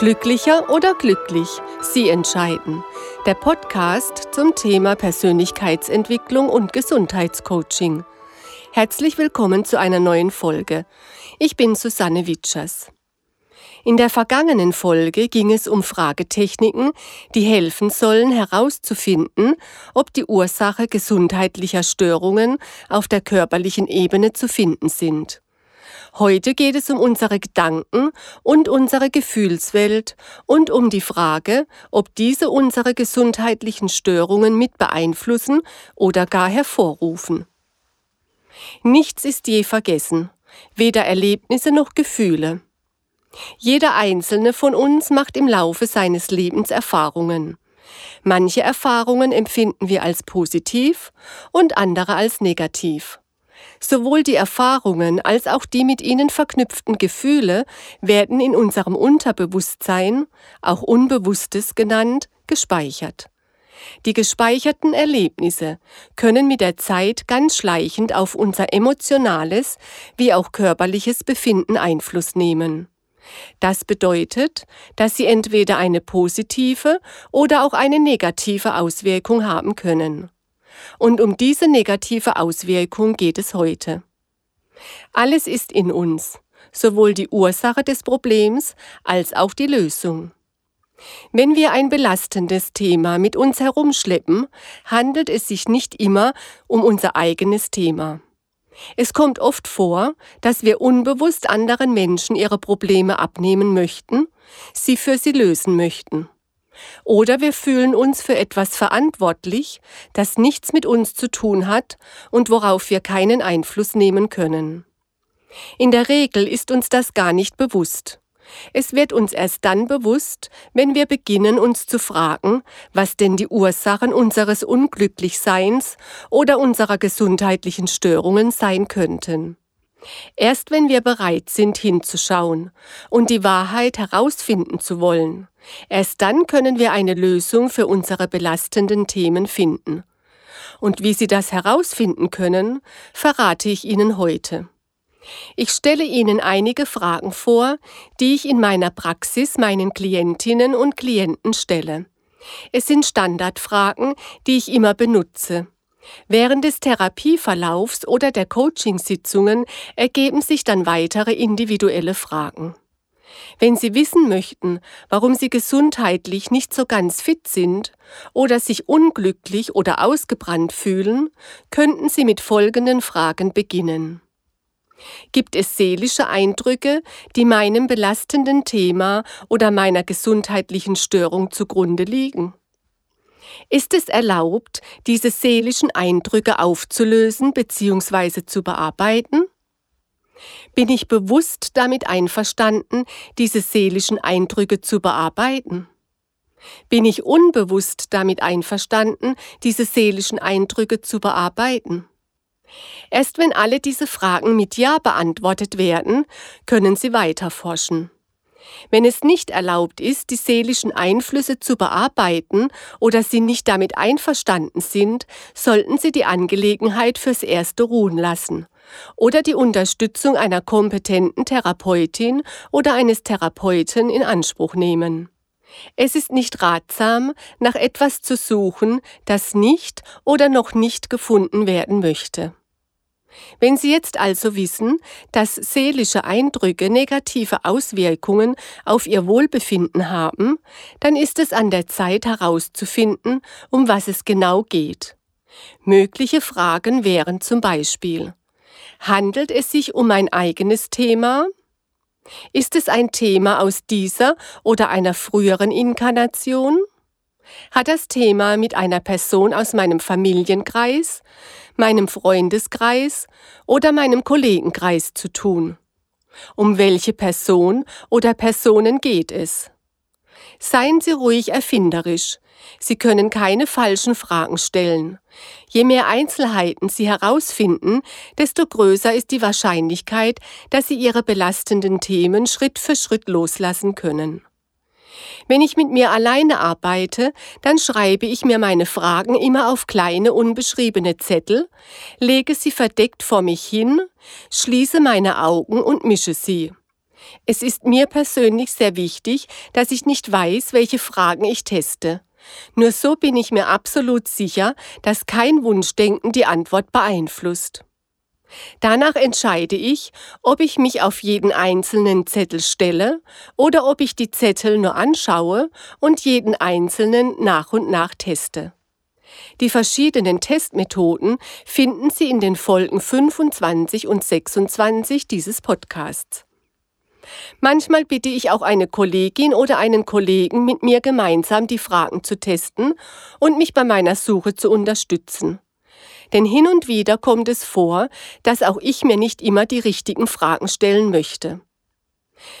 Glücklicher oder glücklich? Sie entscheiden. Der Podcast zum Thema Persönlichkeitsentwicklung und Gesundheitscoaching. Herzlich willkommen zu einer neuen Folge. Ich bin Susanne Witschers. In der vergangenen Folge ging es um Fragetechniken, die helfen sollen herauszufinden, ob die Ursache gesundheitlicher Störungen auf der körperlichen Ebene zu finden sind. Heute geht es um unsere Gedanken und unsere Gefühlswelt und um die Frage, ob diese unsere gesundheitlichen Störungen mit beeinflussen oder gar hervorrufen. Nichts ist je vergessen, weder Erlebnisse noch Gefühle. Jeder einzelne von uns macht im Laufe seines Lebens Erfahrungen. Manche Erfahrungen empfinden wir als positiv und andere als negativ. Sowohl die Erfahrungen als auch die mit ihnen verknüpften Gefühle werden in unserem Unterbewusstsein, auch Unbewusstes genannt, gespeichert. Die gespeicherten Erlebnisse können mit der Zeit ganz schleichend auf unser emotionales wie auch körperliches Befinden Einfluss nehmen. Das bedeutet, dass sie entweder eine positive oder auch eine negative Auswirkung haben können. Und um diese negative Auswirkung geht es heute. Alles ist in uns, sowohl die Ursache des Problems als auch die Lösung. Wenn wir ein belastendes Thema mit uns herumschleppen, handelt es sich nicht immer um unser eigenes Thema. Es kommt oft vor, dass wir unbewusst anderen Menschen ihre Probleme abnehmen möchten, sie für sie lösen möchten. Oder wir fühlen uns für etwas verantwortlich, das nichts mit uns zu tun hat und worauf wir keinen Einfluss nehmen können. In der Regel ist uns das gar nicht bewusst. Es wird uns erst dann bewusst, wenn wir beginnen uns zu fragen, was denn die Ursachen unseres Unglücklichseins oder unserer gesundheitlichen Störungen sein könnten. Erst wenn wir bereit sind hinzuschauen und die Wahrheit herausfinden zu wollen, erst dann können wir eine Lösung für unsere belastenden Themen finden. Und wie Sie das herausfinden können, verrate ich Ihnen heute. Ich stelle Ihnen einige Fragen vor, die ich in meiner Praxis meinen Klientinnen und Klienten stelle. Es sind Standardfragen, die ich immer benutze. Während des Therapieverlaufs oder der Coachingsitzungen ergeben sich dann weitere individuelle Fragen. Wenn Sie wissen möchten, warum Sie gesundheitlich nicht so ganz fit sind oder sich unglücklich oder ausgebrannt fühlen, könnten Sie mit folgenden Fragen beginnen. Gibt es seelische Eindrücke, die meinem belastenden Thema oder meiner gesundheitlichen Störung zugrunde liegen? Ist es erlaubt, diese seelischen Eindrücke aufzulösen bzw. zu bearbeiten? Bin ich bewusst damit einverstanden, diese seelischen Eindrücke zu bearbeiten? Bin ich unbewusst damit einverstanden, diese seelischen Eindrücke zu bearbeiten? Erst wenn alle diese Fragen mit Ja beantwortet werden, können Sie weiter forschen. Wenn es nicht erlaubt ist, die seelischen Einflüsse zu bearbeiten oder Sie nicht damit einverstanden sind, sollten Sie die Angelegenheit fürs Erste ruhen lassen oder die Unterstützung einer kompetenten Therapeutin oder eines Therapeuten in Anspruch nehmen. Es ist nicht ratsam, nach etwas zu suchen, das nicht oder noch nicht gefunden werden möchte. Wenn Sie jetzt also wissen, dass seelische Eindrücke negative Auswirkungen auf Ihr Wohlbefinden haben, dann ist es an der Zeit herauszufinden, um was es genau geht. Mögliche Fragen wären zum Beispiel Handelt es sich um ein eigenes Thema? Ist es ein Thema aus dieser oder einer früheren Inkarnation? Hat das Thema mit einer Person aus meinem Familienkreis, meinem Freundeskreis oder meinem Kollegenkreis zu tun? Um welche Person oder Personen geht es? Seien Sie ruhig erfinderisch. Sie können keine falschen Fragen stellen. Je mehr Einzelheiten Sie herausfinden, desto größer ist die Wahrscheinlichkeit, dass Sie Ihre belastenden Themen Schritt für Schritt loslassen können. Wenn ich mit mir alleine arbeite, dann schreibe ich mir meine Fragen immer auf kleine unbeschriebene Zettel, lege sie verdeckt vor mich hin, schließe meine Augen und mische sie. Es ist mir persönlich sehr wichtig, dass ich nicht weiß, welche Fragen ich teste. Nur so bin ich mir absolut sicher, dass kein Wunschdenken die Antwort beeinflusst. Danach entscheide ich, ob ich mich auf jeden einzelnen Zettel stelle oder ob ich die Zettel nur anschaue und jeden einzelnen nach und nach teste. Die verschiedenen Testmethoden finden Sie in den Folgen 25 und 26 dieses Podcasts. Manchmal bitte ich auch eine Kollegin oder einen Kollegen, mit mir gemeinsam die Fragen zu testen und mich bei meiner Suche zu unterstützen. Denn hin und wieder kommt es vor, dass auch ich mir nicht immer die richtigen Fragen stellen möchte.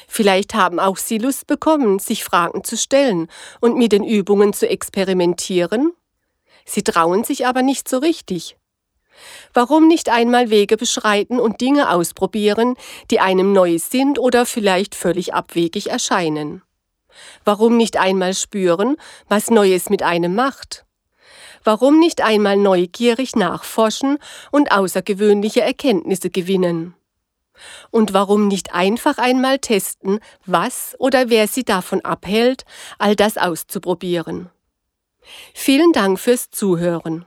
Vielleicht haben auch Sie Lust bekommen, sich Fragen zu stellen und mit den Übungen zu experimentieren? Sie trauen sich aber nicht so richtig. Warum nicht einmal Wege beschreiten und Dinge ausprobieren, die einem neu sind oder vielleicht völlig abwegig erscheinen? Warum nicht einmal spüren, was Neues mit einem macht? Warum nicht einmal neugierig nachforschen und außergewöhnliche Erkenntnisse gewinnen? Und warum nicht einfach einmal testen, was oder wer Sie davon abhält, all das auszuprobieren? Vielen Dank fürs Zuhören.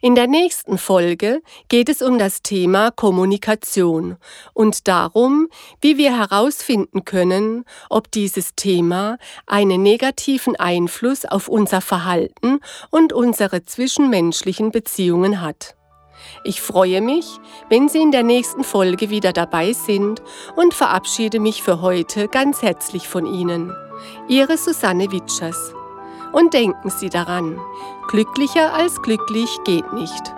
In der nächsten Folge geht es um das Thema Kommunikation und darum, wie wir herausfinden können, ob dieses Thema einen negativen Einfluss auf unser Verhalten und unsere zwischenmenschlichen Beziehungen hat. Ich freue mich, wenn Sie in der nächsten Folge wieder dabei sind und verabschiede mich für heute ganz herzlich von Ihnen. Ihre Susanne Witschers. Und denken Sie daran, glücklicher als glücklich geht nicht.